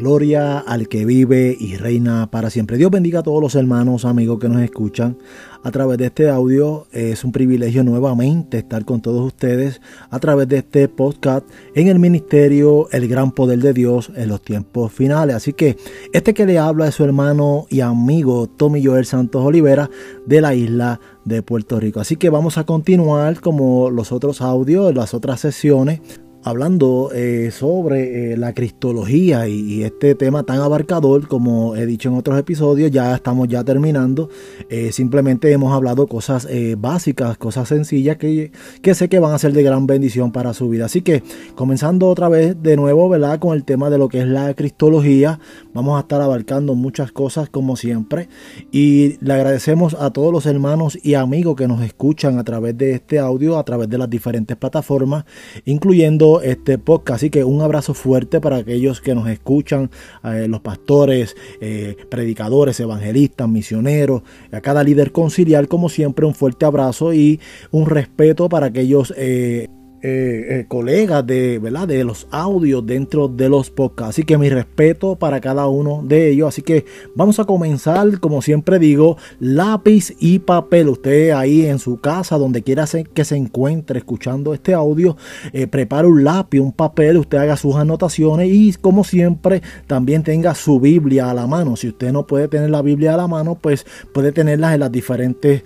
Gloria al que vive y reina para siempre. Dios bendiga a todos los hermanos, amigos que nos escuchan a través de este audio. Es un privilegio nuevamente estar con todos ustedes a través de este podcast en el ministerio El Gran Poder de Dios en los tiempos finales. Así que este que le habla es su hermano y amigo Tommy Joel Santos Olivera de la isla de Puerto Rico. Así que vamos a continuar como los otros audios, las otras sesiones hablando eh, sobre eh, la cristología y, este tema tan abarcador como he dicho en otros episodios ya estamos ya terminando. Eh, simplemente hemos hablado cosas básicas cosas sencillas que, que, sé que van a ser de gran bendición para su vida. Así que comenzando otra vez de nuevo verdad con el tema de lo que es la cristología vamos a estar abarcando muchas cosas como siempre y le agradecemos a todos los hermanos y amigos que nos escuchan a través de este audio a través de las diferentes plataformas incluyendo este podcast. Así que un abrazo fuerte para aquellos que nos escuchan, eh, los pastores, eh, predicadores, evangelistas, misioneros, a cada líder conciliar, como siempre, un fuerte abrazo y un respeto para aquellos eh, eh, eh, colegas de, ¿verdad? de los audios dentro de los podcasts. Así que mi respeto para cada uno de ellos. Así que vamos a comenzar, como siempre digo, lápiz y papel. Usted ahí en su casa, donde quiera que se encuentre escuchando este audio, eh, prepare un lápiz, un papel, usted haga sus anotaciones y como siempre también tenga su Biblia a la mano. Si usted no puede tener la Biblia a la mano, pues puede tenerla en las diferentes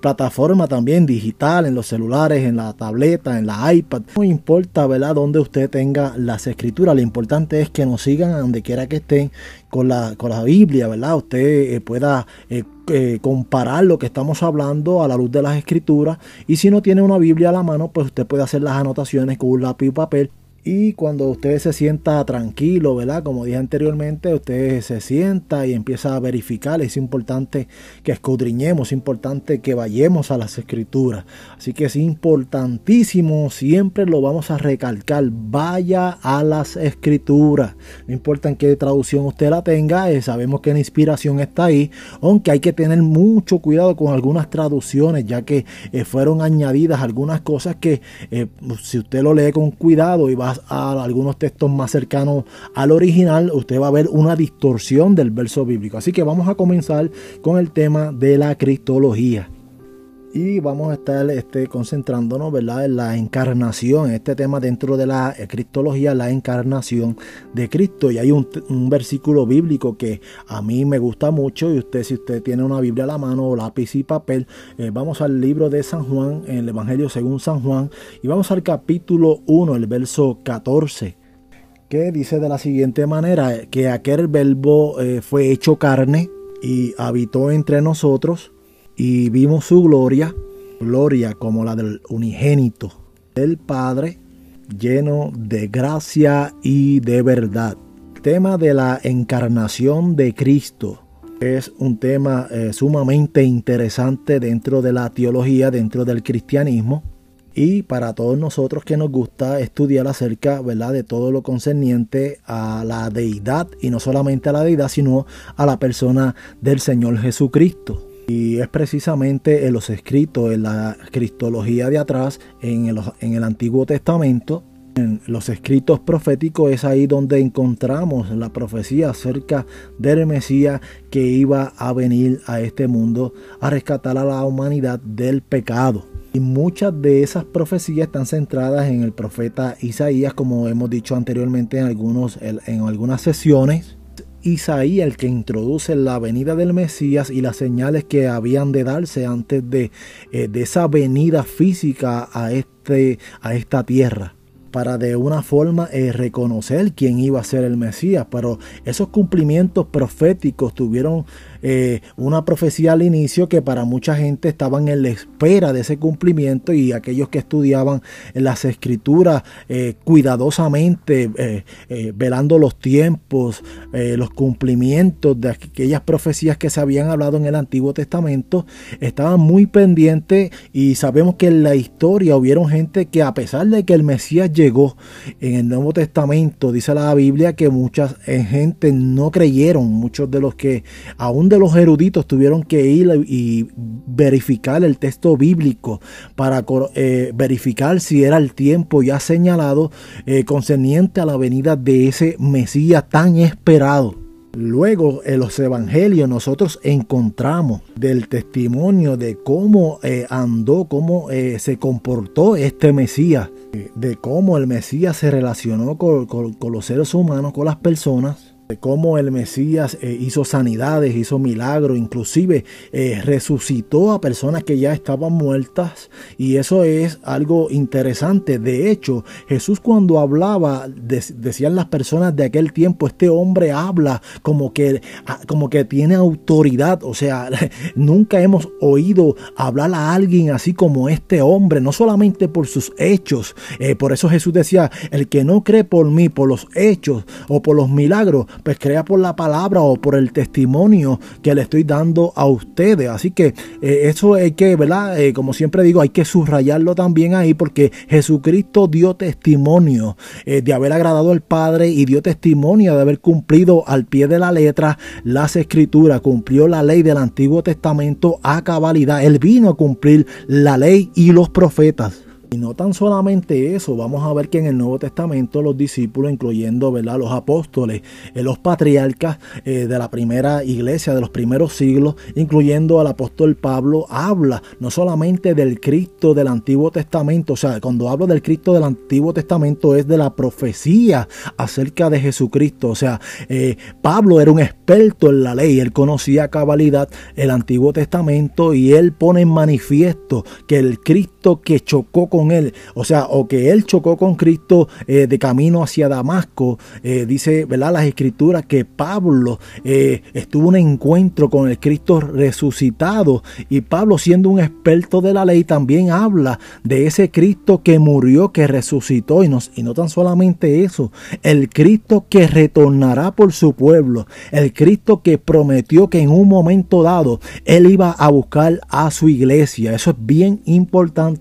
plataformas también digital, en los celulares, en la tableta, en la no importa, ¿verdad?, donde usted tenga las escrituras. Lo importante es que nos sigan a donde quiera que estén con la, con la Biblia, ¿verdad? Usted eh, pueda eh, eh, comparar lo que estamos hablando a la luz de las escrituras. Y si no tiene una Biblia a la mano, pues usted puede hacer las anotaciones con un lápiz y papel y cuando usted se sienta tranquilo, ¿verdad? Como dije anteriormente, usted se sienta y empieza a verificar. Es importante que escudriñemos, es importante que vayamos a las escrituras. Así que es importantísimo, siempre lo vamos a recalcar. Vaya a las escrituras. No importa en qué traducción usted la tenga, eh, sabemos que la inspiración está ahí. Aunque hay que tener mucho cuidado con algunas traducciones, ya que eh, fueron añadidas algunas cosas que eh, si usted lo lee con cuidado y va a algunos textos más cercanos al original, usted va a ver una distorsión del verso bíblico. Así que vamos a comenzar con el tema de la cristología y vamos a estar este, concentrándonos ¿verdad? en la encarnación, este tema dentro de la cristología, la encarnación de Cristo. Y hay un, versículo bíblico que a mí me gusta mucho y usted si usted tiene una Biblia a la mano, lápiz y papel, eh, vamos al libro de San Juan, el Evangelio según San Juan, y vamos al capítulo 1, el verso 14 que dice de la siguiente manera, que aquel verbo eh, fue hecho carne y habitó entre nosotros y vimos su gloria, gloria como la del unigénito del Padre, lleno de gracia y de verdad. tema de la encarnación de Cristo es un tema eh, sumamente interesante dentro de la teología, dentro del cristianismo. Y para todos nosotros que nos gusta estudiar acerca ¿verdad? de todo lo concerniente a la deidad, y no solamente a la deidad, sino a la persona del Señor Jesucristo. Y es precisamente en los escritos, en la cristología de atrás, en el, en el Antiguo Testamento, en los escritos proféticos es ahí donde encontramos la profecía acerca del Mesías que iba a venir a este mundo a rescatar a la humanidad del pecado. Y muchas de esas profecías están centradas en el profeta Isaías, como hemos dicho anteriormente en, algunos, en algunas sesiones. Isaías el que introduce la venida del Mesías y las señales que habían de darse antes de, eh, de esa venida física a, este, a esta tierra para de una forma eh, reconocer quién iba a ser el Mesías. Pero esos cumplimientos proféticos tuvieron eh, una profecía al inicio que para mucha gente estaban en la espera de ese cumplimiento y aquellos que estudiaban las escrituras eh, cuidadosamente, velando los tiempos, los cumplimientos de aquellas profecías que se habían hablado en el Antiguo Testamento, estaban muy pendientes y sabemos que en la historia hubieron gente que a pesar de que el Mesías llegó en el Nuevo Testamento, dice la Biblia que muchas eh, gente no creyeron, muchos de los que aún donde los eruditos tuvieron que ir y verificar el texto bíblico para eh, verificar si era el tiempo ya señalado eh, concerniente a la venida de ese Mesías tan esperado. Luego en los evangelios nosotros encontramos del testimonio de cómo eh, andó, cómo se comportó este Mesías, de cómo el Mesías se relacionó con los seres humanos, con las personas cómo el Mesías eh, hizo sanidades, hizo milagros, inclusive eh, resucitó a personas que ya estaban muertas. Y eso es algo interesante. De hecho, Jesús cuando hablaba, decían las personas de aquel tiempo, este hombre habla como que, ah, como que tiene autoridad, o sea, nunca hemos oído hablar a alguien así como este hombre, no solamente por sus hechos, eh, por eso Jesús decía, el que no cree por mí, por los hechos o por los milagros, pues crea por la palabra o por el testimonio que le estoy dando a ustedes. Así que eh, eso hay que, ¿verdad? Eh, como siempre digo, hay que subrayarlo también ahí porque Jesucristo dio testimonio eh, de haber agradado al Padre y dio testimonio de haber cumplido al pie de la letra las escrituras, cumplió la ley del Antiguo Testamento a cabalidad. Él vino a cumplir la ley y los profetas. Y no tan solamente eso, vamos a ver que en el Nuevo Testamento los discípulos, incluyendo ¿verdad? los apóstoles, los patriarcas eh, de la primera iglesia, de los primeros siglos, incluyendo al apóstol Pablo, habla no solamente del Cristo del Antiguo Testamento, o sea, cuando hablo del Cristo del Antiguo Testamento es de la profecía acerca de Jesucristo, o sea, eh, Pablo era un experto en la ley, él conocía cabalidad el Antiguo Testamento y él pone en manifiesto que el Cristo que chocó con él, o sea, o que él chocó con Cristo eh, de camino hacia Damasco, eh, dice, ¿verdad? Las escrituras que Pablo eh, estuvo un encuentro con el Cristo resucitado y Pablo siendo un experto de la ley también habla de ese Cristo que murió, que resucitó y no, y no tan solamente eso, el Cristo que retornará por su pueblo, el Cristo que prometió que en un momento dado él iba a buscar a su iglesia. Eso es bien importante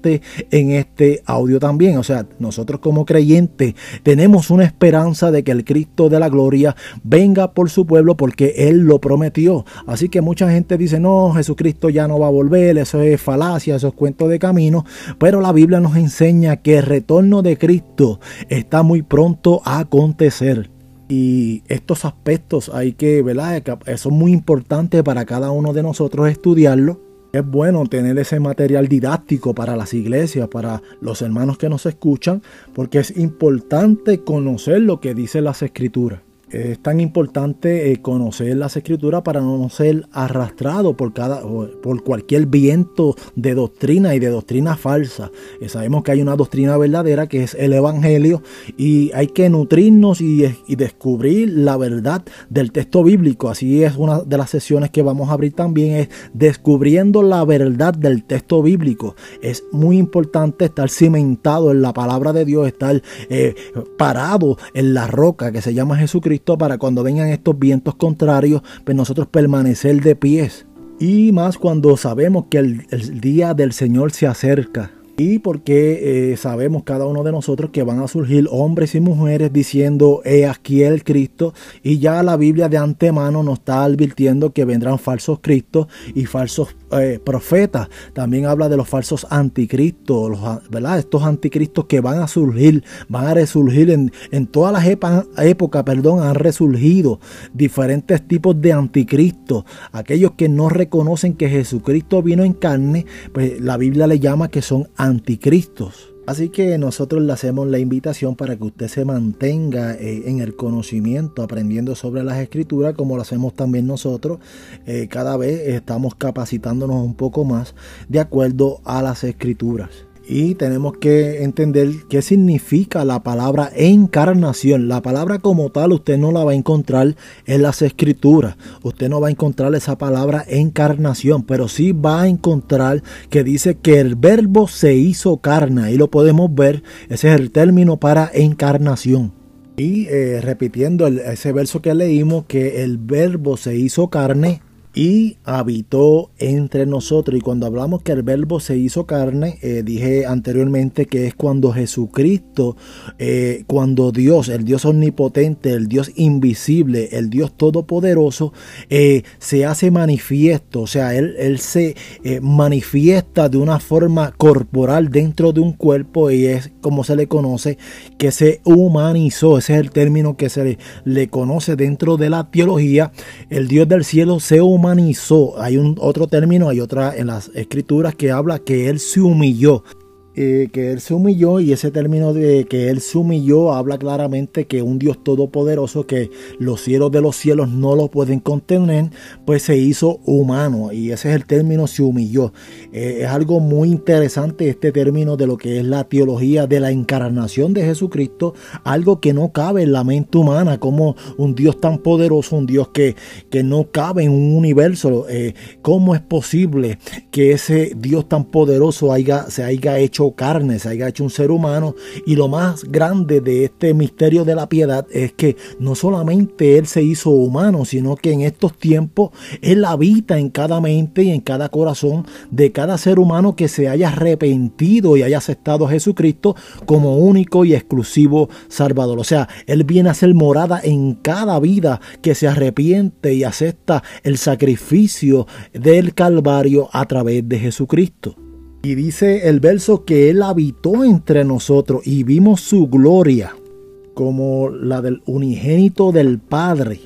en este audio también. O sea, nosotros como creyentes tenemos una esperanza de que el Cristo de la gloria venga por su pueblo porque Él lo prometió. Así que mucha gente dice, no, Jesucristo ya no va a volver, eso es falacia, eso es cuento de camino. Pero la Biblia nos enseña que el retorno de Cristo está muy pronto a acontecer. Y estos aspectos hay que, ¿verdad? Son muy importantes para cada uno de nosotros estudiarlo es bueno tener ese material didáctico para las iglesias, para los hermanos que nos escuchan, porque es importante conocer lo que dicen las escrituras es tan importante eh, conocer las escrituras para no ser arrastrado por, cada, por cualquier viento de doctrina y de doctrina falsa. Eh, sabemos que hay una doctrina verdadera que es el Evangelio y hay que nutrirnos y, y, descubrir la verdad del texto bíblico. Así es una de las sesiones que vamos a abrir también, es descubriendo la verdad del texto bíblico. Es muy importante estar cimentado en la palabra de Dios, estar eh, parado en la roca que se llama Jesucristo para cuando vengan estos vientos contrarios, pues nosotros permanecer de pies. Y más cuando sabemos que el, el día del Señor se acerca y porque eh, sabemos cada uno de nosotros que van a surgir hombres y mujeres diciendo, he aquí el Cristo, y ya la Biblia de antemano nos está advirtiendo que vendrán falsos Cristos y falsos eh, profetas. También habla de los falsos anticristos, ¿verdad? Estos anticristos que van a surgir, van a resurgir en, en todas las épocas, perdón, han resurgido diferentes tipos de anticristos. Aquellos que no reconocen que Jesucristo vino en carne, pues la Biblia le llama que son anticristos anticristos. Así que nosotros le hacemos la invitación para que usted se mantenga eh, en el conocimiento, aprendiendo sobre las escrituras, como lo hacemos también nosotros. Eh, cada vez estamos capacitándonos un poco más de acuerdo a las escrituras y tenemos que entender qué significa la palabra encarnación. La palabra como tal usted no la va a encontrar en las escrituras. Usted no va a encontrar esa palabra encarnación, pero sí va a encontrar que dice que el verbo se hizo carne. Ahí lo podemos ver. Ese es el término para encarnación. Y eh, repitiendo ese verso que leímos, que el verbo se hizo carne y habitó entre nosotros. Y cuando hablamos que el verbo se hizo carne, eh, dije anteriormente que es cuando Jesucristo, eh, cuando Dios, el Dios omnipotente, el Dios invisible, el Dios todopoderoso, eh, se hace manifiesto. O sea, Él, él se manifiesta de una forma corporal dentro de un cuerpo y es como se le conoce, que se humanizó. Ese es el término que se le, le conoce dentro de la teología. El Dios del cielo se humanizó humanizó. Hay un otro término, hay otra en las escrituras que habla que él se humilló. Eh, que Él se humilló y ese término de que Él se humilló habla claramente que un Dios todopoderoso que los cielos de los cielos no lo pueden contener, pues se hizo humano y ese es el término se humilló. Eh, es algo muy interesante este término de lo que es la teología de la encarnación de Jesucristo, algo que no cabe en la mente humana, como un Dios tan poderoso, un Dios que, que no cabe en un universo. Eh, ¿Cómo es posible que ese Dios tan poderoso haya, se haya hecho carne, se haya hecho un ser humano. Y lo más grande de este misterio de la piedad es que no solamente Él se hizo humano, sino que en estos tiempos Él habita en cada mente y en cada corazón de cada ser humano que se haya arrepentido y haya aceptado a Jesucristo como único y exclusivo Salvador. O sea, Él viene a ser morada en cada vida que se arrepiente y acepta el sacrificio del Calvario a través de Jesucristo. Y dice el verso que Él habitó entre nosotros y vimos su gloria como la del unigénito del Padre,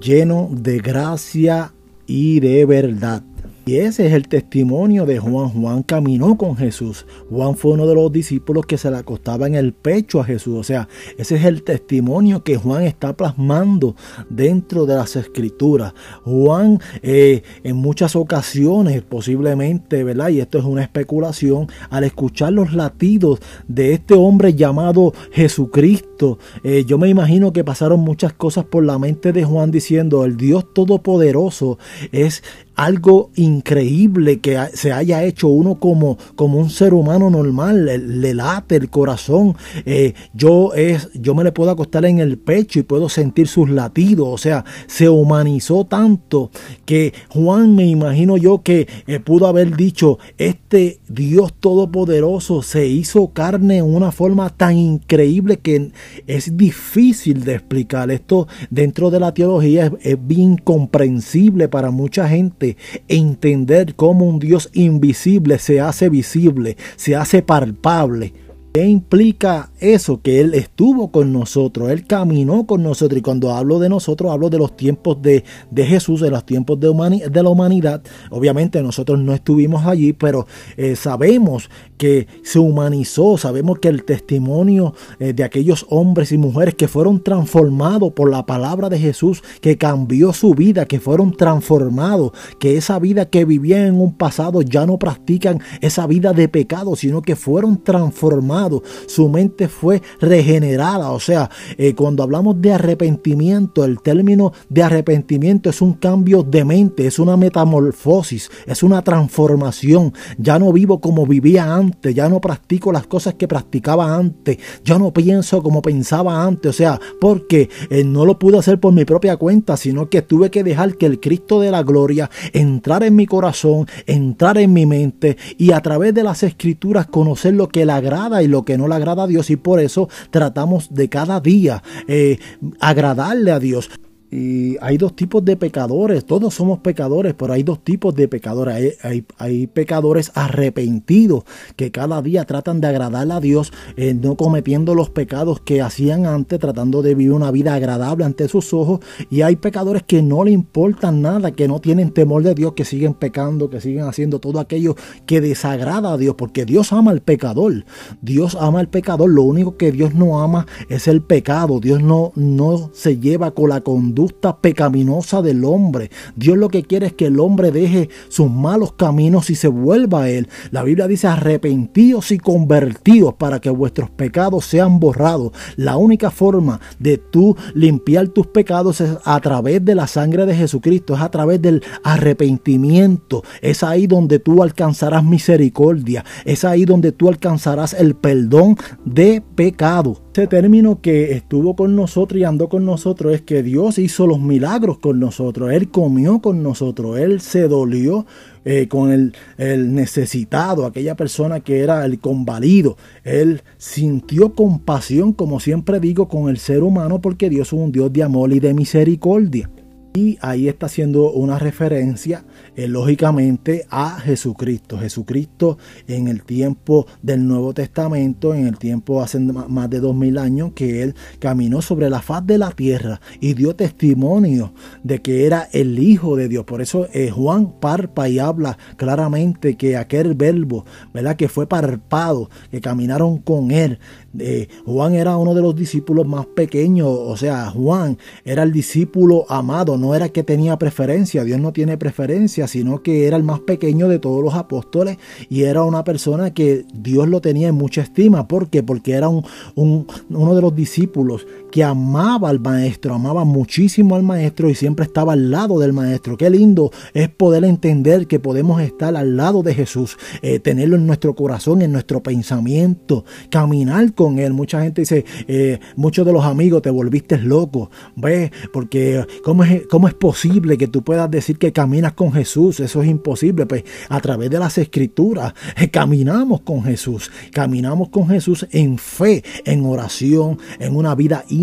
lleno de gracia y de verdad. Y ese es el testimonio de Juan. Juan caminó con Jesús. Juan fue uno de los discípulos que se le acostaba en el pecho a Jesús. O sea, ese es el testimonio que Juan está plasmando dentro de las escrituras. Juan eh, en muchas ocasiones, posiblemente, ¿verdad? Y esto es una especulación, al escuchar los latidos de este hombre llamado Jesucristo, eh, yo me imagino que pasaron muchas cosas por la mente de Juan diciendo, el Dios Todopoderoso es algo increíble que se haya hecho uno como, como un ser humano normal, le, late el corazón, eh, yo, es, yo me le puedo acostar en el pecho y puedo sentir sus latidos, o sea, se humanizó tanto que Juan me imagino yo que eh, pudo haber dicho, este Dios todopoderoso se hizo carne en una forma tan increíble que es difícil de explicar. Esto dentro de la teología es, es bien comprensible para mucha gente entender cómo un Dios invisible se hace visible, se hace palpable. ¿Qué implica eso? Que Él estuvo con nosotros, Él caminó con nosotros. Y cuando hablo de nosotros, hablo de los tiempos de, Jesús, de los tiempos de, de, la humanidad. Obviamente nosotros no estuvimos allí, pero eh, sabemos que se humanizó, sabemos que el testimonio eh, de aquellos hombres y mujeres que fueron transformados por la palabra de Jesús, que cambió su vida, que fueron transformados, que esa vida que vivían en un pasado ya no practican esa vida de pecado, sino que fueron transformados su mente fue regenerada. O sea, eh, cuando hablamos de arrepentimiento, el término de arrepentimiento es un cambio de mente, es una metamorfosis, es una transformación. Ya no vivo como vivía antes, ya no practico las cosas que practicaba antes, ya no pienso como pensaba antes. O sea, porque eh, no lo pude hacer por mi propia cuenta, sino que tuve que dejar que el Cristo de la gloria entrara en mi corazón, entrar en mi mente y a través de las escrituras conocer lo que le agrada y lo que no le agrada a Dios y por eso tratamos de cada día eh, agradarle a Dios. Y hay dos tipos de pecadores, todos somos pecadores, pero hay dos tipos de pecadores. Hay, pecadores arrepentidos que cada día tratan de agradar a Dios, eh, no cometiendo los pecados que hacían antes, tratando de vivir una vida agradable ante sus ojos. Y hay pecadores que no le importan nada, que no tienen temor de Dios, que siguen pecando, que siguen haciendo todo aquello que desagrada a Dios, porque Dios ama al pecador. Dios ama al pecador. Lo único que Dios no ama es el pecado. Dios no, no se lleva con la conducta pecaminosa del hombre. Dios lo que quiere es que el hombre deje sus malos caminos y se vuelva a Él. La Biblia dice arrepentidos y convertidos para que vuestros pecados sean borrados. La única forma de tú limpiar tus pecados es a través de la sangre de Jesucristo, es a través del arrepentimiento. Es ahí donde tú alcanzarás misericordia. Es ahí donde tú alcanzarás el perdón de pecado. Ese término que estuvo con nosotros y andó con nosotros es que Dios hizo los milagros con nosotros, Él comió con nosotros, Él se dolió eh, con el, el, necesitado, aquella persona que era el convalido. Él sintió compasión, como siempre digo, con el ser humano porque Dios es un Dios de amor y de misericordia. Y ahí está haciendo una referencia, eh, lógicamente, a Jesucristo. Jesucristo en el tiempo del Nuevo Testamento, en el tiempo hace más de dos mil años, que Él caminó sobre la faz de la tierra y dio testimonio de que era el Hijo de Dios. Por eso eh, Juan parpa y habla claramente que aquel verbo, ¿verdad? Que fue parpado, que caminaron con Él. Eh, Juan era uno de los discípulos más pequeños, o sea, Juan era el discípulo amado no era que tenía preferencia, Dios no tiene preferencia, sino que era el más pequeño de todos los apóstoles y era una persona que Dios lo tenía en mucha estima. ¿Por qué? Porque era un, uno de los discípulos que amaba al maestro, amaba muchísimo al maestro y siempre estaba al lado del maestro. Qué lindo es poder entender que podemos estar al lado de Jesús, eh, tenerlo en nuestro corazón, en nuestro pensamiento, caminar con él. Mucha gente dice, eh, muchos de los amigos te volviste loco, ¿ves? Porque ¿cómo es, ¿Cómo es posible que tú puedas decir que caminas con Jesús? Eso es imposible. Pues a través de las escrituras eh, caminamos con Jesús. Caminamos con Jesús en fe, en oración, en una vida íntima.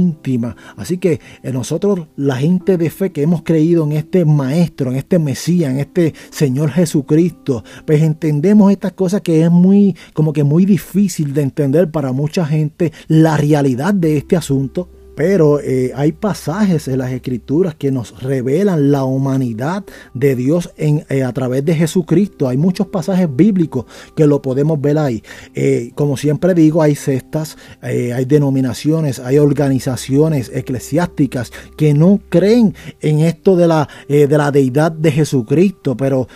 Así que eh, nosotros, la gente de fe que hemos creído en este Maestro, en este Mesías, en este Señor Jesucristo, pues entendemos estas cosas que es muy, como que muy difícil de entender para mucha gente la realidad de este asunto. Pero eh, hay pasajes en las escrituras que nos revelan la humanidad de Dios eh, a través de Jesucristo. Hay muchos pasajes bíblicos que lo podemos ver ahí. Eh, como siempre digo, hay cestas, hay denominaciones, hay organizaciones eclesiásticas que no creen en esto de la deidad de Jesucristo, pero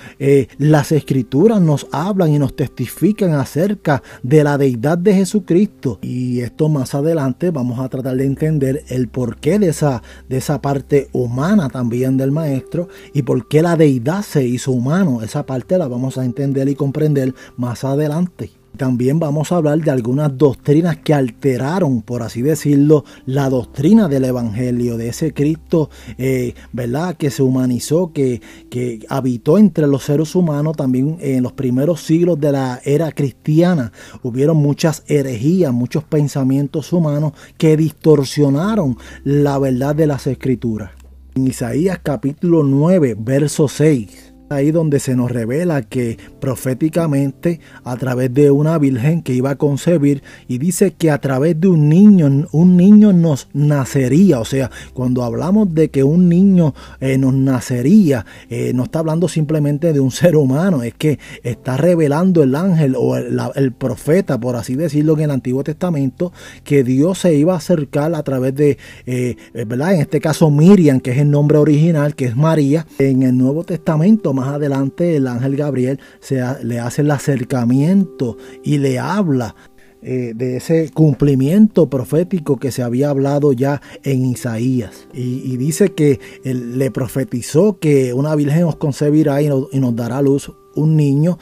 las escrituras nos hablan y nos testifican acerca de la deidad de Jesucristo. Y esto más adelante vamos a tratar de entender el porqué de esa, de esa parte humana también del maestro y por qué la deidad se hizo humano. Esa parte la vamos a entender y comprender más adelante. También vamos a hablar de algunas doctrinas que alteraron, por así decirlo, la doctrina del Evangelio, de ese Cristo, eh, ¿verdad? Que se humanizó, que, que habitó entre los seres humanos también en los primeros siglos de la era cristiana. Hubieron muchas herejías, muchos pensamientos humanos que distorsionaron la verdad de las escrituras. En Isaías capítulo 9, verso 6 ahí donde se nos revela que proféticamente a través de una virgen que iba a concebir y dice que a través de un niño, un niño nos nacería. O sea, cuando hablamos de que un niño eh, nos nacería, eh, no está hablando simplemente de un ser humano, es que está revelando el ángel o el, profeta, por así decirlo, en el Antiguo Testamento, que Dios se iba a acercar a través de, eh, ¿verdad? En este caso Miriam, que es el nombre original, que es María. En el Nuevo Testamento, más adelante el ángel Gabriel se, le hace el acercamiento y le habla eh, de ese cumplimiento profético que se había hablado ya en Isaías. Y, dice que le profetizó que una virgen os concebirá y, nos dará luz un niño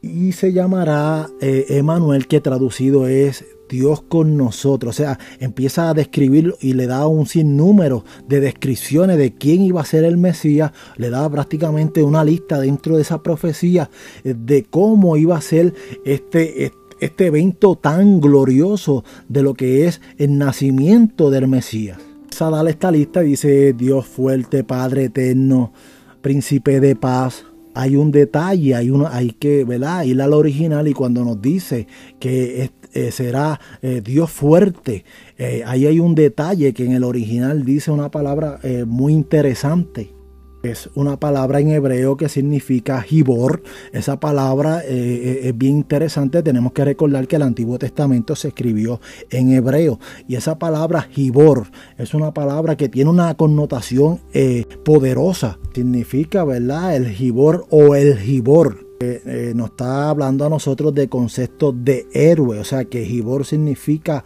y se llamará eh, Emanuel, que traducido es Dios con nosotros. O sea, empieza a describirlo y le da un sinnúmero de descripciones de quién iba a ser el Mesías. Le da prácticamente una lista dentro de esa profecía eh, de cómo iba a ser este, este evento tan glorioso de lo que es el nacimiento del Mesías. A darle esta lista dice Dios fuerte, Padre eterno, príncipe de paz, hay un detalle, hay, uno, hay que ¿verdad? ir al original y cuando nos dice que eh, será eh, Dios fuerte. Eh, ahí hay un detalle que en el original dice una palabra muy interesante. Es una palabra en hebreo que significa Gibor. Esa palabra es bien interesante. Tenemos que recordar que el Antiguo Testamento se escribió en hebreo. Y esa palabra Gibor es una palabra que tiene una connotación poderosa. Significa, ¿verdad? El Gibor o el Gibor. Eh, nos está hablando a nosotros de conceptos de héroe, o sea que Gibor significa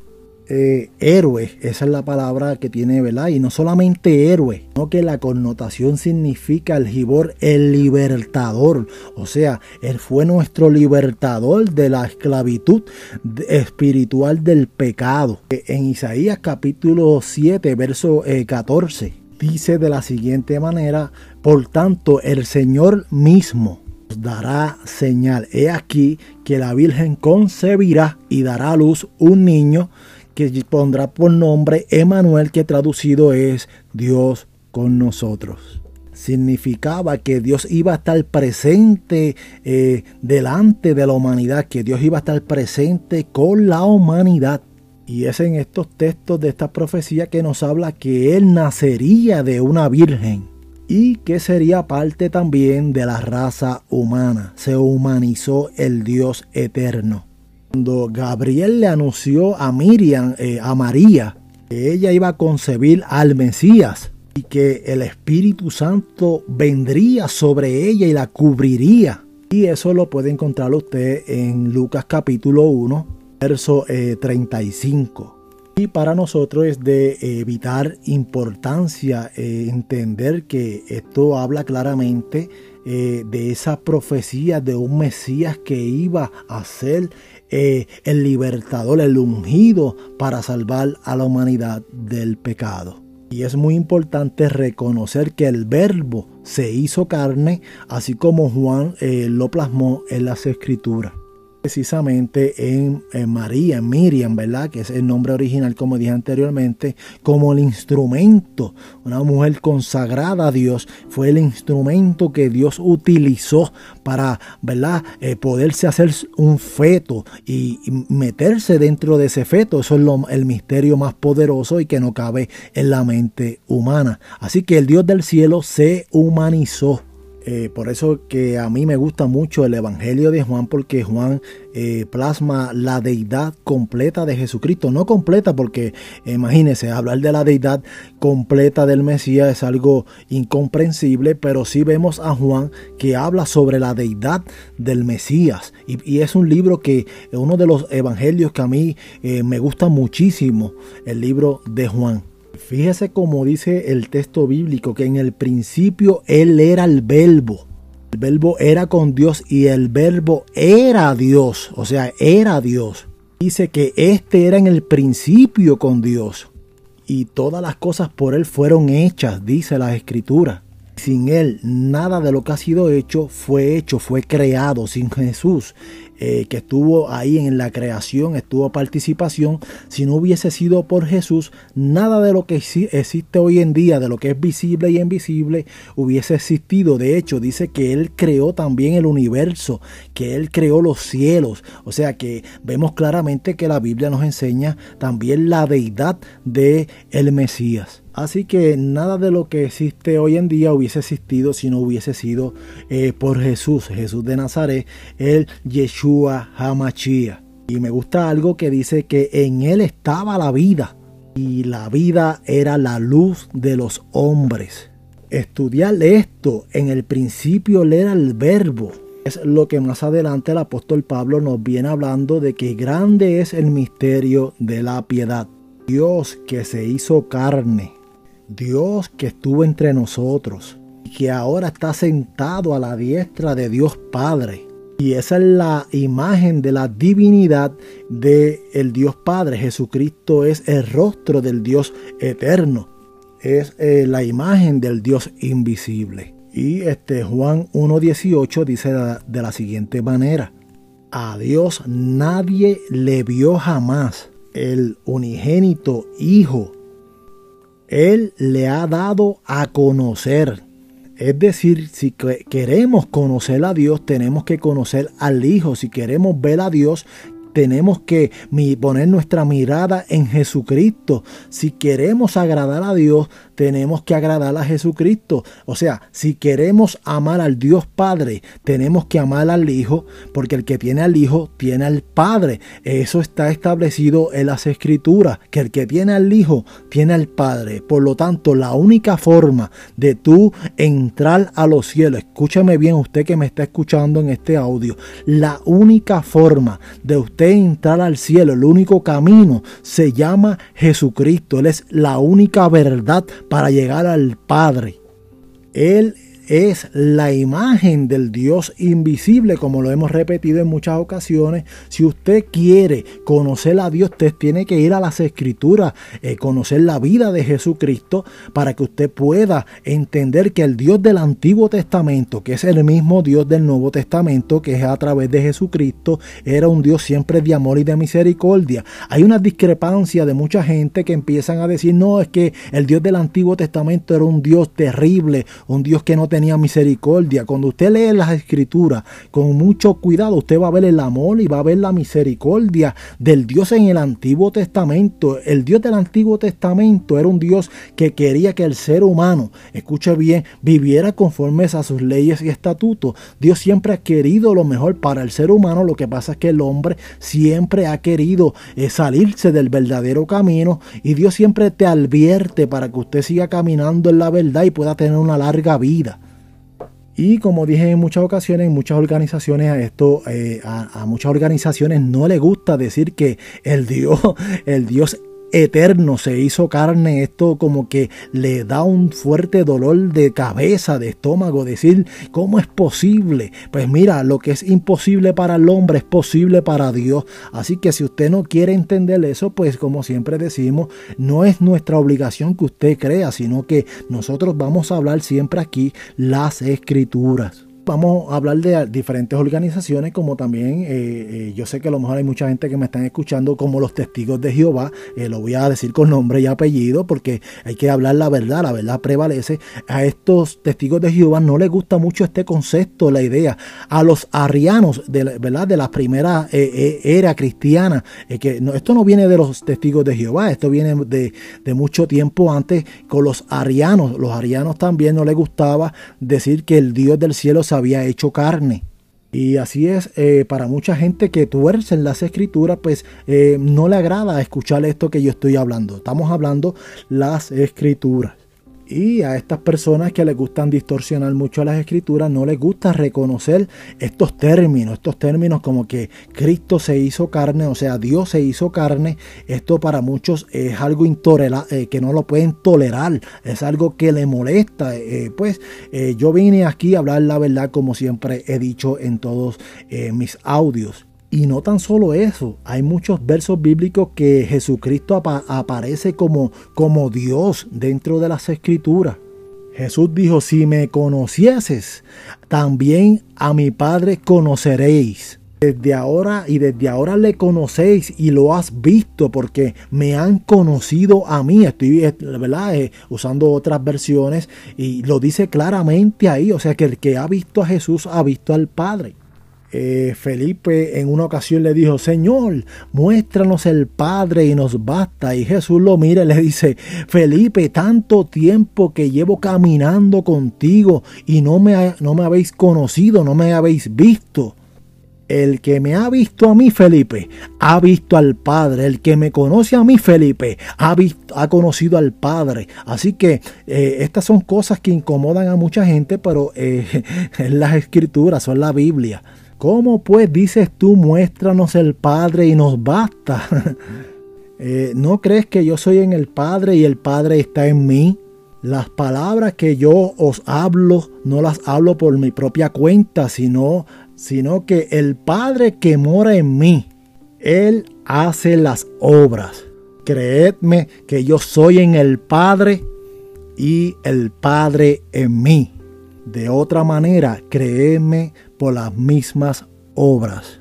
eh, héroe, esa es la palabra que tiene, ¿verdad? Y no solamente héroe, sino que la connotación significa el gibor, el libertador. O sea, él fue nuestro libertador de la esclavitud espiritual del pecado. En Isaías capítulo 7, verso 14, eh, dice de la siguiente manera, por tanto, el Señor mismo dará señal. He aquí que la Virgen concebirá y dará a luz un niño que pondrá por nombre Emanuel, que traducido es Dios con nosotros. Significaba que Dios iba a estar presente eh, delante de la humanidad, que Dios iba a estar presente con la humanidad. Y es en estos textos de esta profecía que nos habla que Él nacería de una virgen y que sería parte también de la raza humana. Se humanizó el Dios eterno. Cuando Gabriel le anunció a Miriam, eh, a María, que ella iba a concebir al Mesías y que el Espíritu Santo vendría sobre ella y la cubriría. Y eso lo puede encontrar usted en Lucas capítulo 1, verso 35. Eh, y para nosotros es de evitar importancia, eh, entender que esto habla claramente de esa profecía de un Mesías que iba a ser eh, el libertador, el ungido para salvar a la humanidad del pecado. Y es muy importante reconocer que el verbo se hizo carne, así como Juan eh, lo plasmó en las escrituras precisamente en, María, Miriam, ¿verdad? Que es el nombre original, como dije anteriormente, como el instrumento, una mujer consagrada a Dios, fue el instrumento que Dios utilizó para, ¿verdad? Eh, poderse hacer un feto y, meterse dentro de ese feto. Eso es el misterio más poderoso y que no cabe en la mente humana. Así que el Dios del cielo se humanizó eh, por eso que a mí me gusta mucho el Evangelio de Juan, porque Juan eh, plasma la deidad completa de Jesucristo. No completa, porque imagínense, hablar de la deidad completa del Mesías es algo incomprensible, pero sí vemos a Juan que habla sobre la deidad del Mesías. Y, es un libro que, uno de los evangelios que a mí eh, me gusta muchísimo, el libro de Juan. Fíjese cómo dice el texto bíblico que en el principio Él era el verbo. El verbo era con Dios y el verbo era Dios. O sea, era Dios. Dice que este era en el principio con Dios. Y todas las cosas por Él fueron hechas, dice la escritura. Sin Él, nada de lo que ha sido hecho fue hecho, fue creado. Sin Jesús, eh, que estuvo ahí en la creación, estuvo participación, si no hubiese sido por Jesús, nada de lo que existe hoy en día, de lo que es visible y invisible, hubiese existido. De hecho, dice que Él creó también el universo, que Él creó los cielos. O sea que vemos claramente que la Biblia nos enseña también la deidad de el Mesías. Así que nada de lo que existe hoy en día hubiese existido si no hubiese sido eh, por Jesús, Jesús de Nazaret, el Yeshua Hamachia. Y me gusta algo que dice que en él estaba la vida y la vida era la luz de los hombres. Estudiar esto en el principio era el verbo. Es lo que más adelante el apóstol Pablo nos viene hablando de que grande es el misterio de la piedad. Dios que se hizo carne Dios que estuvo entre nosotros y que ahora está sentado a la diestra de Dios Padre. Y esa es la imagen de la divinidad de el Dios Padre. Jesucristo es el rostro del Dios eterno. Es eh, la imagen del Dios invisible. Y este Juan 1.18 dice de la siguiente manera. A Dios nadie le vio jamás. El unigénito Hijo él le ha dado a conocer. Es decir, si queremos conocer a Dios, tenemos que conocer al Hijo. Si queremos ver a Dios, tenemos que poner nuestra mirada en Jesucristo. Si queremos agradar a Dios, tenemos que agradar a Jesucristo. O sea, si queremos amar al Dios Padre, tenemos que amar al Hijo, porque el que tiene al Hijo tiene al Padre. Eso está establecido en las Escrituras, que el que tiene al Hijo tiene al Padre. Por lo tanto, la única forma de tú entrar a los cielos, escúchame bien usted que me está escuchando en este audio, la única forma de usted entrar al cielo, el único camino se llama Jesucristo. Él es la única verdad para llegar al Padre. Él es la imagen del Dios invisible, como lo hemos repetido en muchas ocasiones. Si usted quiere conocer a Dios, usted tiene que ir a las escrituras, eh, conocer la vida de Jesucristo, para que usted pueda entender que el Dios del Antiguo Testamento, que es el mismo Dios del Nuevo Testamento, que es a través de Jesucristo, era un Dios siempre de amor y de misericordia. Hay una discrepancia de mucha gente que empiezan a decir, no, es que el Dios del Antiguo Testamento era un Dios terrible, un Dios que no tenía tenía misericordia. Cuando usted lee las escrituras con mucho cuidado, usted va a ver el amor y va a ver la misericordia del Dios en el Antiguo Testamento. El Dios del Antiguo Testamento era un Dios que quería que el ser humano, escuche bien, viviera conforme a sus leyes y estatutos. Dios siempre ha querido lo mejor para el ser humano. Lo que pasa es que el hombre siempre ha querido eh, salirse del verdadero camino y Dios siempre te advierte para que usted siga caminando en la verdad y pueda tener una larga vida. Y como dije en muchas ocasiones, en muchas organizaciones, a esto, eh, a, a, muchas organizaciones no le gusta decir que el Dios, el Dios eterno se hizo carne, esto como que le da un fuerte dolor de cabeza, de estómago, decir, ¿cómo es posible? Pues mira, lo que es imposible para el hombre es posible para Dios. Así que si usted no quiere entender eso, pues como siempre decimos, no es nuestra obligación que usted crea, sino que nosotros vamos a hablar siempre aquí las escrituras vamos a hablar de diferentes organizaciones, como también, eh, eh, yo sé que a lo mejor hay mucha gente que me están escuchando, como los testigos de Jehová, eh, lo voy a decir con nombre y apellido, porque hay que hablar la verdad, la verdad prevalece. A estos testigos de Jehová no les gusta mucho este concepto, la idea. A los arrianos, de la, ¿verdad? De la primera era cristiana, que no, esto no viene de los testigos de Jehová, esto viene de, de mucho tiempo antes con los arianos. Los arianos también no les gustaba decir que el Dios del cielo se había hecho carne. Y así es, eh, para mucha gente que tuercen las escrituras, pues eh, no le agrada escuchar esto que yo estoy hablando. Estamos hablando las escrituras. Y a estas personas que les gustan distorsionar mucho las escrituras, no les gusta reconocer estos términos, estos términos como que Cristo se hizo carne, o sea, Dios se hizo carne. Esto para muchos es algo intolerable, eh, que no lo pueden tolerar, es algo que le molesta. Eh, pues eh, yo vine aquí a hablar la verdad como siempre he dicho en todos mis audios. Y no tan solo eso, hay muchos versos bíblicos que Jesucristo aparece como, como Dios dentro de las escrituras. Jesús dijo, si me conocieses, también a mi Padre conoceréis. Desde ahora y desde ahora le conocéis y lo has visto porque me han conocido a mí. Estoy ¿verdad? Eh, usando otras versiones y lo dice claramente ahí. O sea que el que ha visto a Jesús ha visto al Padre. Eh, Felipe en una ocasión le dijo, Señor, muéstranos el Padre y nos basta. Y Jesús lo mira y le dice, Felipe, tanto tiempo que llevo caminando contigo y no me, no me habéis conocido, no me habéis visto. El que me ha visto a mí, Felipe, ha visto al Padre. El que me conoce a mí, Felipe, ha, visto, ha conocido al Padre. Así que eh, estas son cosas que incomodan a mucha gente, pero eh, las escrituras, son la Biblia. ¿Cómo pues dices tú, muéstranos el Padre y nos basta? eh, ¿No crees que yo soy en el Padre y el Padre está en mí? Las palabras que yo os hablo no las hablo por mi propia cuenta, sino, sino que el Padre que mora en mí, Él hace las obras. Creedme que yo soy en el Padre y el Padre en mí. De otra manera, créeme por las mismas obras.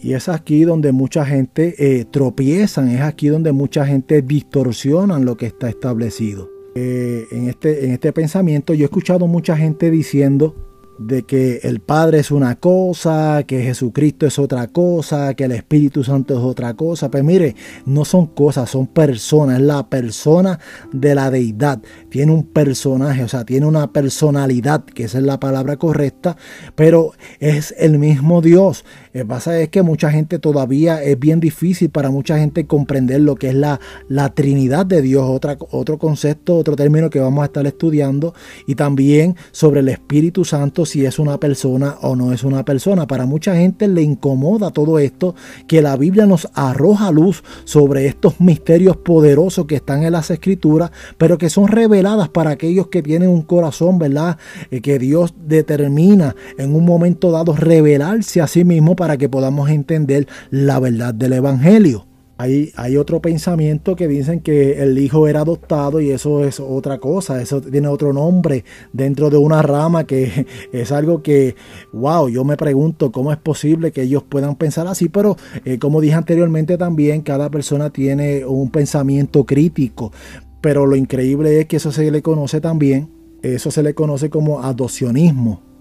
Y es aquí donde mucha gente eh, tropiezan, es aquí donde mucha gente distorsionan lo que está establecido. Eh, en, este, en este pensamiento yo he escuchado mucha gente diciendo de que el Padre es una cosa, que Jesucristo es otra cosa, que el Espíritu Santo es otra cosa. Pues mire, no son cosas, son personas. Es la persona de la deidad. Tiene un personaje, o sea, tiene una personalidad, que esa es la palabra correcta, pero es el mismo Dios. Que pasa es que mucha gente todavía es bien difícil para mucha gente comprender lo que es la, la Trinidad de Dios, otra, otro concepto, otro término que vamos a estar estudiando, y también sobre el Espíritu Santo, si es una persona o no es una persona. Para mucha gente le incomoda todo esto, que la Biblia nos arroja luz sobre estos misterios poderosos que están en las Escrituras, pero que son reveladas para aquellos que tienen un corazón, ¿verdad? Eh, que Dios determina en un momento dado revelarse a sí mismo para que podamos entender la verdad del Evangelio. Hay, otro pensamiento que dicen que el hijo era adoptado y eso es otra cosa, eso tiene otro nombre dentro de una rama que es algo que, wow, yo me pregunto cómo es posible que ellos puedan pensar así, pero eh, como dije anteriormente también, cada persona tiene un pensamiento crítico, pero lo increíble es que eso se le conoce también, eso se le conoce como adopcionismo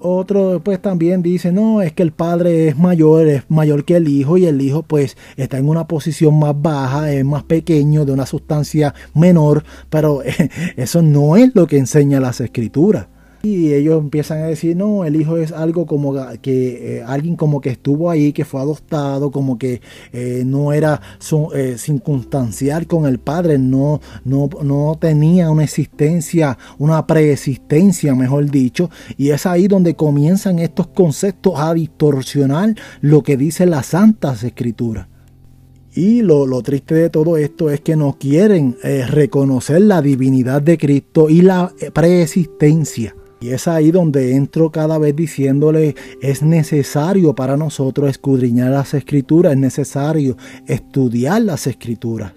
otro pues también dice, no, es que el padre es mayor, es mayor que el hijo y el hijo pues está en una posición más baja, es más pequeño, de una sustancia menor, pero eso no es lo que enseña las escrituras. Y ellos empiezan a decir, no, el hijo es algo como que eh, alguien como que estuvo ahí, que fue adoptado, como que eh, no era eh, circunstancial con el padre, no, no, no tenía una existencia, una preexistencia, mejor dicho. Y es ahí donde comienzan estos conceptos a distorsionar lo que dice las Santas Escrituras. Y lo, lo, triste de todo esto es que no quieren reconocer la divinidad de Cristo y la preexistencia. Y es ahí donde entro cada vez diciéndole, es necesario para nosotros escudriñar las escrituras, es necesario estudiar las escrituras.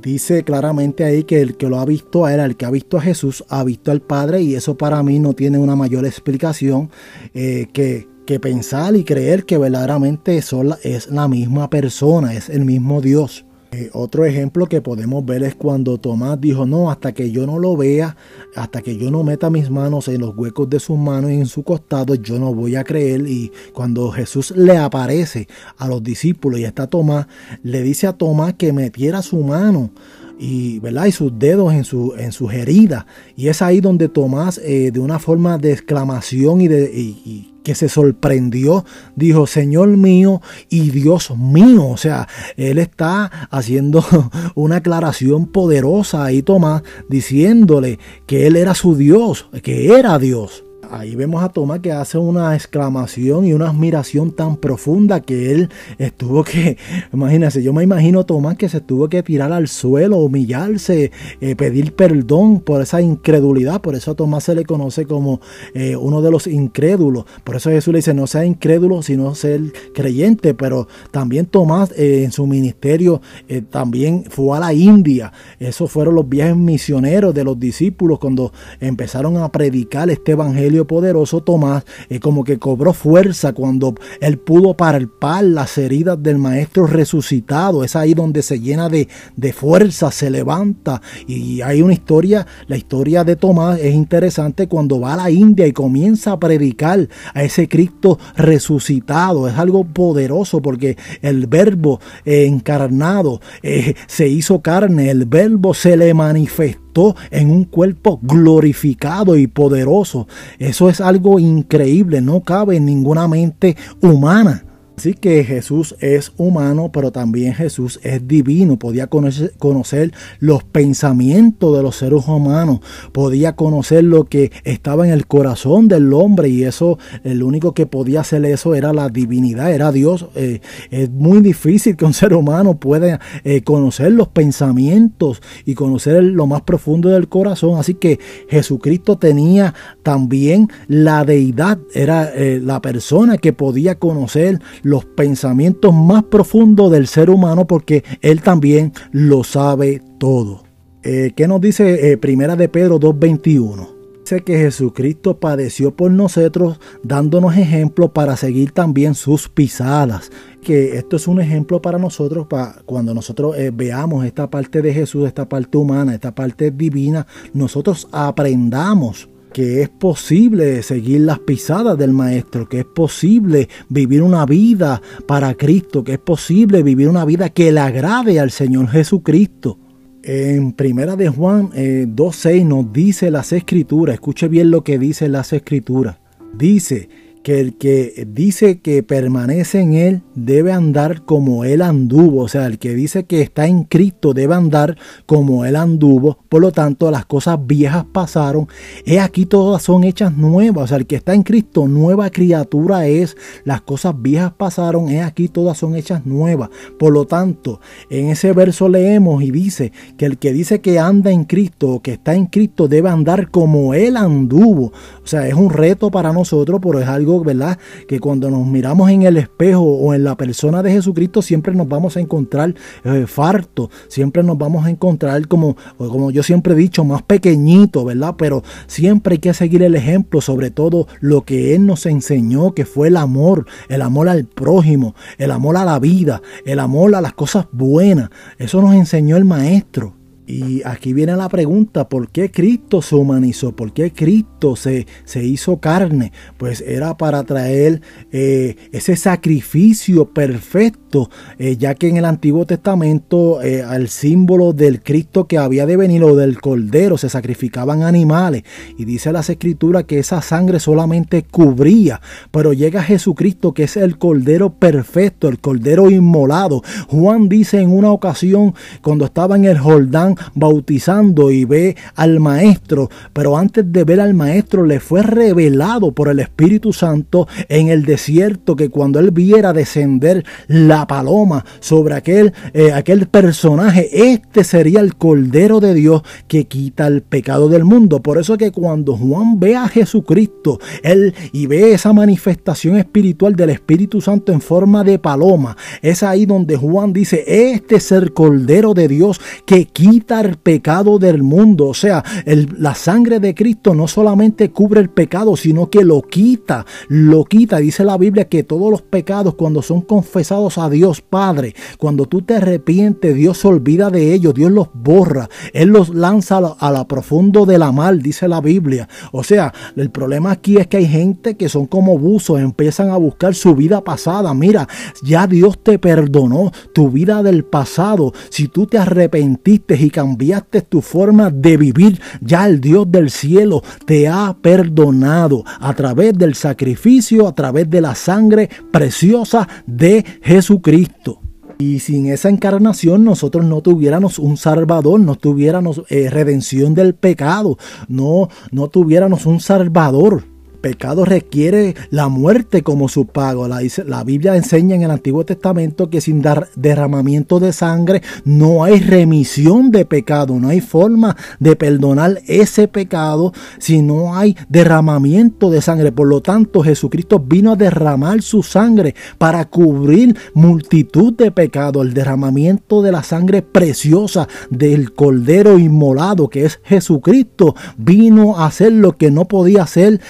Dice claramente ahí que el que lo ha visto a él, el que ha visto a Jesús, ha visto al Padre y eso para mí no tiene una mayor explicación eh, que, que, pensar y creer que verdaderamente eso es la misma persona, es el mismo Dios. Eh, otro ejemplo que podemos ver es cuando Tomás dijo, no, hasta que yo no lo vea, hasta que yo no meta mis manos en los huecos de sus manos y en su costado, yo no voy a creer. Y cuando Jesús le aparece a los discípulos y está Tomás, le dice a Tomás que metiera su mano y, ¿verdad? y sus dedos en, su, en sus heridas. Y es ahí donde Tomás, eh, de una forma de exclamación y, de, que se sorprendió, dijo, Señor mío y Dios mío. O sea, él está haciendo una aclaración poderosa ahí, Tomás, diciéndole que él era su Dios, que era Dios ahí vemos a Tomás que hace una exclamación y una admiración tan profunda que él estuvo que, imagínense, yo me imagino Tomás que se tuvo que tirar al suelo, humillarse, eh, pedir perdón por esa incredulidad. Por eso a Tomás se le conoce como eh, uno de los incrédulos. Por eso Jesús le dice, no sea incrédulo, sino ser creyente. Pero también Tomás eh, en su ministerio también fue a la India. Esos fueron los viajes misioneros de los discípulos cuando empezaron a predicar este evangelio poderoso, Tomás eh, como que cobró fuerza cuando él pudo palpar las heridas del maestro resucitado. Es ahí donde se llena de, de fuerza, se levanta. Y hay una historia, la historia de Tomás es interesante cuando va a la India y comienza a predicar a ese Cristo resucitado. Es algo poderoso porque el verbo encarnado eh, se hizo carne, el verbo se le manifestó en un cuerpo glorificado y poderoso. Eso es algo increíble, no cabe en ninguna mente humana. Así que Jesús es humano, pero también Jesús es divino. Podía conocer, los pensamientos de los seres humanos. Podía conocer lo que estaba en el corazón del hombre. Y eso, el único que podía hacer eso era la divinidad, era Dios. Eh, es muy difícil que un ser humano pueda eh, conocer los pensamientos y conocer lo más profundo del corazón. Así que Jesucristo tenía también la deidad. Era eh, la persona que podía conocer los pensamientos más profundos del ser humano porque Él también lo sabe todo. Eh, ¿Qué nos dice eh, Primera de Pedro 2.21? Dice que Jesucristo padeció por nosotros dándonos ejemplo para seguir también sus pisadas. Que esto es un ejemplo para nosotros para cuando nosotros eh, veamos esta parte de Jesús, esta parte humana, esta parte divina, nosotros aprendamos que es posible seguir las pisadas del Maestro, que es posible vivir una vida para Cristo, que es posible vivir una vida que le agrade al Señor Jesucristo. En Primera de Juan 2.6 eh, nos dice las escrituras, escuche bien lo que dice las escrituras. Dice que el que dice que permanece en Él debe andar como Él anduvo. O sea, el que dice que está en Cristo debe andar como Él anduvo. Por lo tanto, las cosas viejas pasaron. He aquí todas son hechas nuevas. O sea, el que está en Cristo, nueva criatura es. Las cosas viejas pasaron. He aquí todas son hechas nuevas. Por lo tanto, en ese verso leemos y dice que el que dice que anda en Cristo o que está en Cristo debe andar como Él anduvo. O sea, es un reto para nosotros, pero es algo ¿verdad? Que cuando nos miramos en el espejo o en la persona de Jesucristo, siempre nos vamos a encontrar eh, farto, siempre nos vamos a encontrar como, como yo siempre he dicho, más pequeñito, ¿verdad? Pero siempre hay que seguir el ejemplo, sobre todo lo que Él nos enseñó, que fue el amor, el amor al prójimo, el amor a la vida, el amor a las cosas buenas. Eso nos enseñó el Maestro. Y aquí viene la pregunta, ¿por qué Cristo se humanizó? ¿Por qué Cristo se, se hizo carne? Pues era para traer eh, ese sacrificio perfecto, eh, ya que en el Antiguo Testamento eh, al símbolo del Cristo que había de venir o del Cordero se sacrificaban animales. Y dice las Escrituras que esa sangre solamente cubría, pero llega Jesucristo que es el Cordero perfecto, el Cordero inmolado. Juan dice en una ocasión cuando estaba en el Jordán, bautizando y ve al maestro, pero antes de ver al maestro le fue revelado por el Espíritu Santo en el desierto que cuando él viera descender la paloma sobre aquel, eh, aquel personaje, este sería el Cordero de Dios que quita el pecado del mundo. Por eso que cuando Juan ve a Jesucristo, él y ve esa manifestación espiritual del Espíritu Santo en forma de paloma, es ahí donde Juan dice, este es el Cordero de Dios que quita el pecado del mundo. O sea, la sangre de Cristo no solamente cubre el pecado, sino que lo quita, lo quita. Dice la Biblia que todos los pecados cuando son confesados a Dios Padre, cuando tú te arrepientes, Dios se olvida de ellos, Dios los borra, Él los lanza a la, profundo de la mal, dice la Biblia. O sea, el problema aquí es que hay gente que son como buzos, empiezan a buscar su vida pasada. Mira, ya Dios te perdonó tu vida del pasado. Si tú te arrepentiste y cambiaste tu forma de vivir, ya el Dios del cielo te ha perdonado a través del sacrificio, a través de la sangre preciosa de Jesucristo. Y sin esa encarnación nosotros no tuviéramos un salvador, no tuviéramos eh, redención del pecado, no, no tuviéramos un salvador pecado requiere la muerte como su pago. La, Biblia enseña en el Antiguo Testamento que sin dar derramamiento de sangre no hay remisión de pecado, no hay forma de perdonar ese pecado si no hay derramamiento de sangre. Por lo tanto, Jesucristo vino a derramar su sangre para cubrir multitud de pecados. El derramamiento de la sangre preciosa del Cordero inmolado que es Jesucristo vino a hacer lo que no podía hacer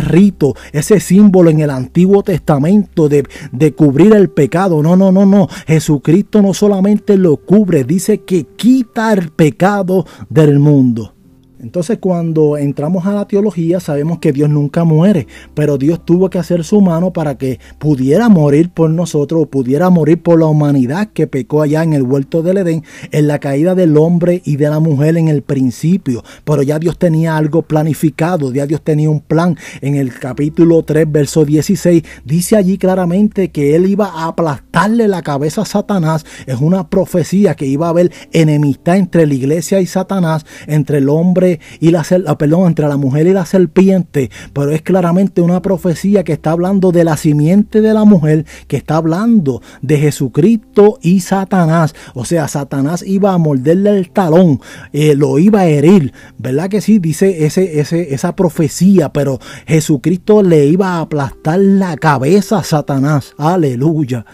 rito, ese símbolo en el Antiguo Testamento de, de cubrir el pecado. No, no, no, no. Jesucristo no solamente lo cubre, dice que quita el pecado del mundo. Entonces cuando entramos a la teología sabemos que Dios nunca muere, pero Dios tuvo que hacer su mano para que pudiera morir por nosotros o pudiera morir por la humanidad que pecó allá en el huerto del Edén, en la caída del hombre y de la mujer en el principio. Pero ya Dios tenía algo planificado, ya Dios tenía un plan. En el capítulo 3, verso 16, dice allí claramente que Él iba a aplastarle la cabeza a Satanás. Es una profecía que iba a haber enemistad entre la iglesia y Satanás, entre el hombre y la perdón, entre la mujer y la serpiente, pero es claramente una profecía que está hablando de la simiente de la mujer, que está hablando de Jesucristo y Satanás. O sea, Satanás iba a morderle el talón, eh, lo iba a herir, ¿verdad que sí? Dice ese, ese, esa profecía, pero Jesucristo le iba a aplastar la cabeza a Satanás. Aleluya.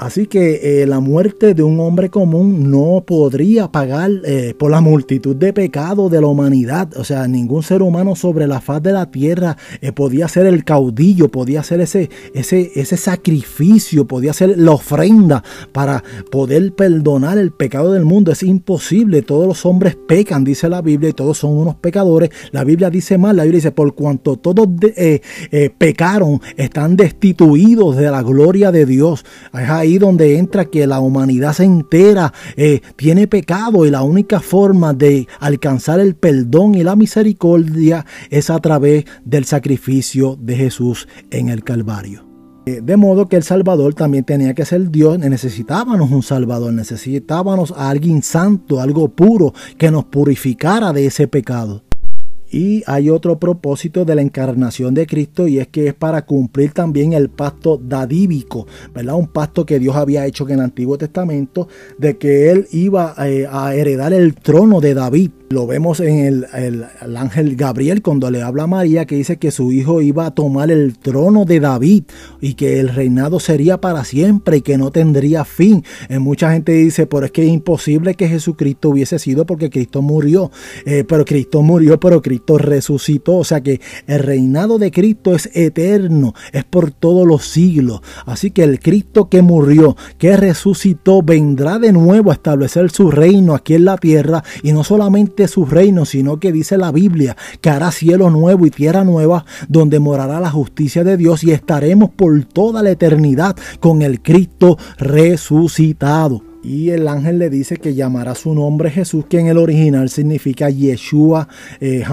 Así que eh, la muerte de un hombre común no podría pagar eh, por la multitud de pecados de la humanidad. O sea, ningún ser humano sobre la faz de la tierra eh, podía ser el caudillo, podía ser ese, ese, ese sacrificio, podía ser la ofrenda para poder perdonar el pecado del mundo. Es imposible. Todos los hombres pecan, dice la Biblia, y todos son unos pecadores. La Biblia dice mal, la Biblia dice, por cuanto todos pecaron, están destituidos de la gloria de Dios. Ahí donde entra que la humanidad se entera eh, tiene pecado y la única forma de alcanzar el perdón y la misericordia es a través del sacrificio de Jesús en el Calvario. Eh, de modo que el Salvador también tenía que ser Dios, necesitábamos un Salvador, necesitábamos a alguien santo, algo puro, que nos purificara de ese pecado. Y hay otro propósito de la encarnación de Cristo y es que es para cumplir también el pacto dadívico, ¿verdad? Un pacto que Dios había hecho en el Antiguo Testamento de que Él iba eh, a heredar el trono de David. Lo vemos en el, ángel Gabriel cuando le habla a María que dice que su hijo iba a tomar el trono de David y que el reinado sería para siempre y que no tendría fin. Eh, mucha gente dice, pero es que es imposible que Jesucristo hubiese sido porque Cristo murió. Eh, pero Cristo murió, pero Cristo resucitó. O sea que el reinado de Cristo es eterno, es por todos los siglos. Así que el Cristo que murió, que resucitó, vendrá de nuevo a establecer su reino aquí en la tierra y no solamente su reino, sino que dice la Biblia que hará cielo nuevo y tierra nueva donde morará la justicia de Dios y estaremos por toda la eternidad con el Cristo resucitado. Y el ángel le dice que llamará su nombre Jesús, que en el original significa Yeshua eh,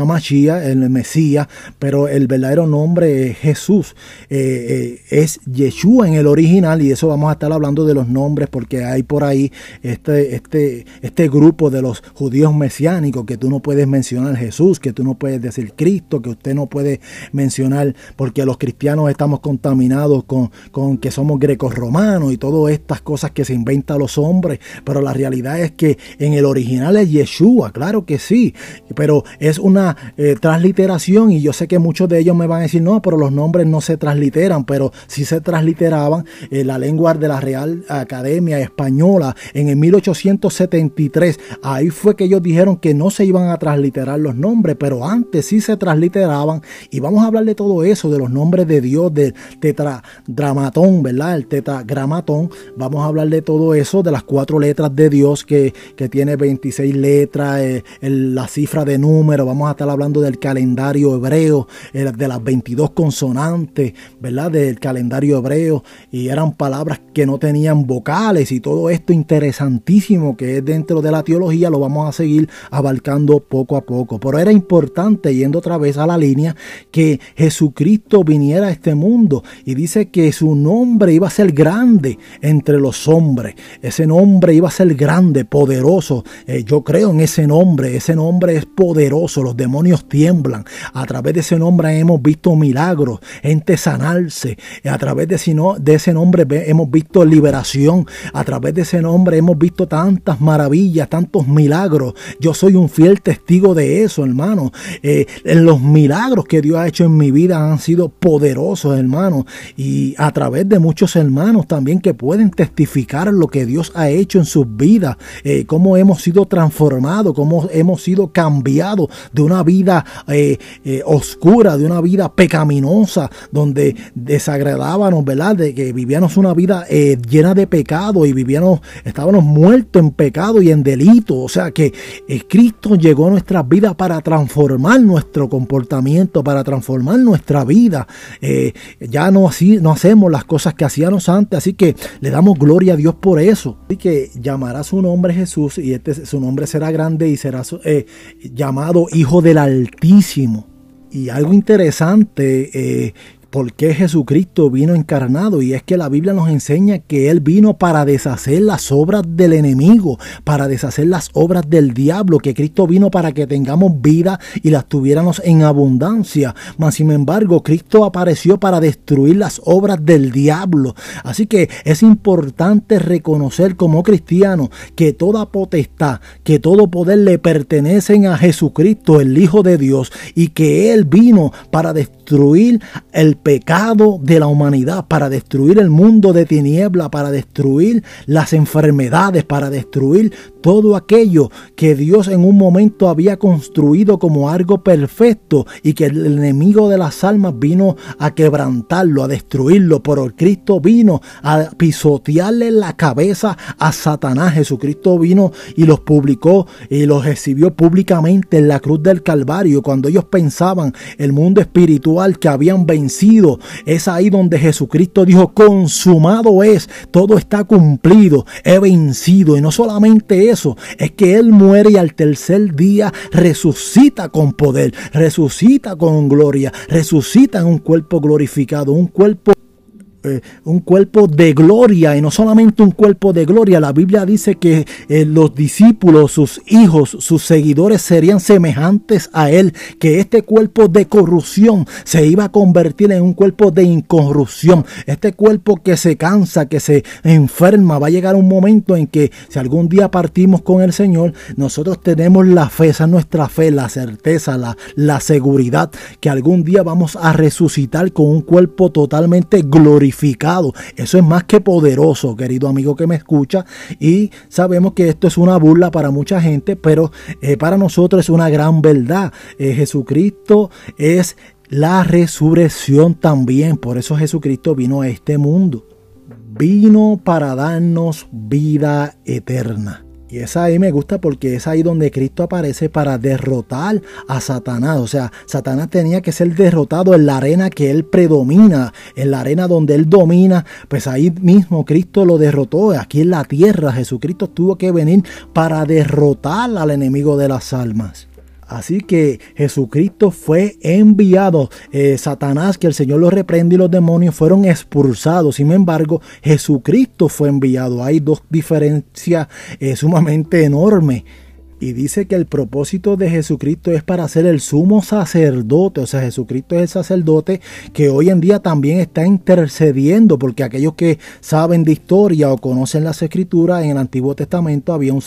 el Mesías, pero el verdadero nombre es Jesús. Eh, eh, es Yeshua en el original, y eso vamos a estar hablando de los nombres, porque hay por ahí este, este, este grupo de los judíos mesiánicos que tú no puedes mencionar Jesús, que tú no puedes decir Cristo, que usted no puede mencionar, porque los cristianos estamos contaminados con, con que somos grecos romanos y todas estas cosas que se inventan los hombres pero la realidad es que en el original es Yeshua, claro que sí, pero es una eh, transliteración y yo sé que muchos de ellos me van a decir, no, pero los nombres no se transliteran, pero sí se transliteraban en la lengua de la Real Academia Española en el 1873. Ahí fue que ellos dijeron que no se iban a transliterar los nombres, pero antes sí se transliteraban y vamos a hablar de todo eso, de los nombres de Dios, del tetradramatón, ¿verdad? El tetragramatón, vamos a hablar de todo eso, de las cuatro letras de Dios que, tiene 26 letras, eh, la cifra de número, vamos a estar hablando del calendario hebreo, eh, de las 22 consonantes, ¿verdad? Del calendario hebreo, y eran palabras que no tenían vocales y todo esto interesantísimo que es dentro de la teología, lo vamos a seguir abarcando poco a poco. Pero era importante, yendo otra vez a la línea, que Jesucristo viniera a este mundo y dice que su nombre iba a ser grande entre los hombres. Ese nombre nombre iba a ser grande, poderoso. Eh, yo creo en ese nombre, ese nombre es poderoso, los demonios tiemblan. A través de ese nombre hemos visto milagros, gente sanarse. A través de, de ese nombre hemos visto liberación. A través de ese nombre hemos visto tantas maravillas, tantos milagros. Yo soy un fiel testigo de eso, hermano. Eh, los milagros que Dios ha hecho en mi vida han sido poderosos, hermano. Y a través de muchos hermanos también que pueden testificar lo que Dios ha hecho en sus vidas, eh, cómo hemos sido transformados, cómo hemos sido cambiados de una vida eh, eh, oscura, de una vida pecaminosa, donde desagradábamos, ¿verdad? De que vivíamos una vida llena de pecado y vivíamos, estábamos muertos en pecado y en delito. O sea que Cristo llegó a nuestras vidas para transformar nuestro comportamiento, para transformar nuestra vida. ya no, así, no hacemos las cosas que hacíamos antes, así que le damos gloria a Dios por eso que llamará su nombre Jesús y este, su nombre será grande y será eh, llamado Hijo del Altísimo. Y algo interesante eh, por qué Jesucristo vino encarnado y es que la Biblia nos enseña que Él vino para deshacer las obras del enemigo, para deshacer las obras del diablo, que Cristo vino para que tengamos vida y las tuviéramos en abundancia. Mas sin embargo, Cristo apareció para destruir las obras del diablo. Así que es importante reconocer como cristiano que toda potestad, que todo poder le pertenecen a Jesucristo, el Hijo de Dios, y que Él vino para destruir el pecado de la humanidad, para destruir el mundo de tiniebla, para destruir las enfermedades, para destruir todo aquello que Dios en un momento había construido como algo perfecto y que el enemigo de las almas vino a quebrantarlo, a destruirlo, pero Cristo vino a pisotearle la cabeza a Satanás. Jesucristo vino y los publicó y los exhibió públicamente en la cruz del Calvario cuando ellos pensaban el mundo espiritual que habían vencido. Es ahí donde Jesucristo dijo, consumado es, todo está cumplido, he vencido. Y no solamente eso, es que Él muere y al tercer día resucita con poder, resucita con gloria, resucita en un cuerpo glorificado, un cuerpo eh, un cuerpo de gloria y no solamente un cuerpo de gloria. La Biblia dice que eh, los discípulos, sus hijos, sus seguidores serían semejantes a Él, que este cuerpo de corrupción se iba a convertir en un cuerpo de incorrupción. Este cuerpo que se cansa, que se enferma, va a llegar un momento en que si algún día partimos con el Señor, nosotros tenemos la fe, esa es nuestra fe, la certeza, la, la seguridad que algún día vamos a resucitar con un cuerpo totalmente eso es más que poderoso, querido amigo que me escucha. Y sabemos que esto es una burla para mucha gente, pero eh, para nosotros es una gran verdad. Eh, Jesucristo es la resurrección también. Por eso Jesucristo vino a este mundo. Vino para darnos vida eterna. Y esa ahí me gusta porque es ahí donde Cristo aparece para derrotar a Satanás. O sea, Satanás tenía que ser derrotado en la arena que él predomina, en la arena donde él domina. Pues ahí mismo Cristo lo derrotó. Aquí en la tierra Jesucristo tuvo que venir para derrotar al enemigo de las almas. Así que Jesucristo fue enviado. Eh, Satanás, que el Señor lo reprende y los demonios fueron expulsados. Sin embargo, Jesucristo fue enviado. Hay dos diferencias eh, sumamente enormes. Y dice que el propósito de Jesucristo es para ser el sumo sacerdote. O sea, Jesucristo es el sacerdote que hoy en día también está intercediendo, porque aquellos que saben de historia o conocen las escrituras, en el Antiguo Testamento había un,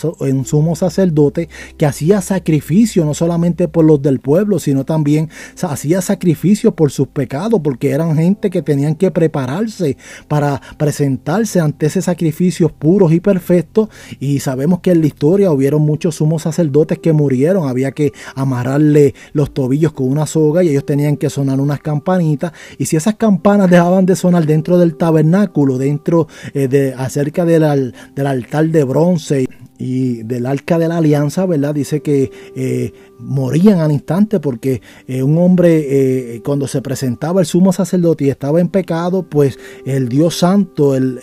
sumo sacerdote que hacía sacrificio no solamente por los del pueblo, sino también hacía sacrificio por sus pecados, porque eran gente que tenían que prepararse para presentarse ante ese sacrificio puros y perfectos. Y sabemos que en la historia hubieron muchos sumos sacerdotes que murieron, había que amarrarle los tobillos con una soga y ellos tenían que sonar unas campanitas. Y si esas campanas dejaban de sonar dentro del tabernáculo, dentro eh, de acerca del, del altar de bronce, y del arca de la alianza, ¿verdad? Dice que eh, morían al instante porque eh, un hombre eh, cuando se presentaba el sumo sacerdote y estaba en pecado, pues el Dios santo, el,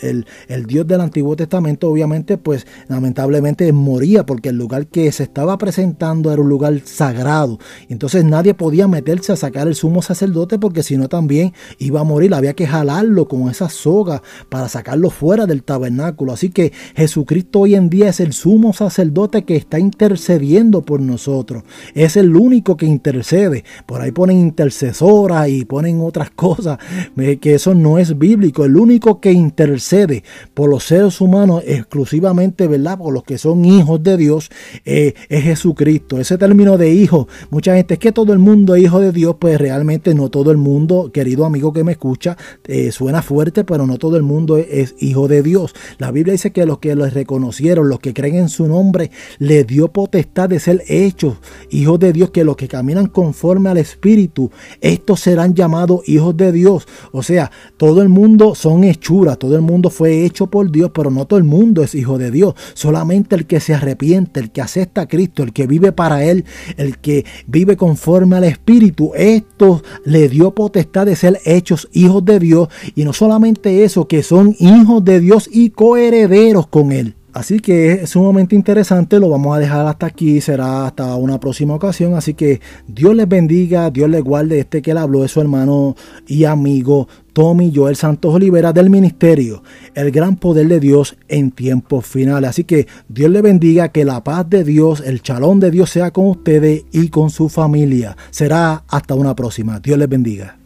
el, Dios del Antiguo Testamento, obviamente, pues lamentablemente moría porque el lugar que se estaba presentando era un lugar sagrado. Entonces nadie podía meterse a sacar el sumo sacerdote porque si no también iba a morir. Había que jalarlo con esa soga para sacarlo fuera del tabernáculo. Así que Jesucristo hoy en día es el sumo sumo sacerdote que está intercediendo por nosotros. Es el único que intercede. Por ahí ponen intercesora y ponen otras cosas, que eso no es bíblico. El único que intercede por los seres humanos exclusivamente, ¿verdad? Por los que son hijos de Dios, eh, es Jesucristo. Ese término de hijo, mucha gente es que todo el mundo es hijo de Dios, pues realmente no todo el mundo, querido amigo que me escucha, eh, suena fuerte, pero no todo el mundo es, es hijo de Dios. La Biblia dice que los que los reconocieron, los que creen en su nombre, le dio potestad de ser hechos hijos de Dios, que los que caminan conforme al Espíritu, estos serán llamados hijos de Dios. O sea, todo el mundo son hechuras, todo el mundo fue hecho por Dios, pero no todo el mundo es hijo de Dios. Solamente el que se arrepiente, el que acepta a Cristo, el que vive para Él, el que vive conforme al Espíritu, esto le dio potestad de ser hechos hijos de Dios. Y no solamente eso, que son hijos de Dios y coherederos con Él. Así que es sumamente interesante, lo vamos a dejar hasta aquí, será hasta una próxima ocasión. Así que Dios les bendiga, Dios les guarde. Este que le habló de su hermano y amigo Tommy Joel Santos Olivera del ministerio, el gran poder de Dios en tiempos finales. Así que Dios les bendiga, que la paz de Dios, el chalón de Dios sea con ustedes y con su familia. Será hasta una próxima. Dios les bendiga.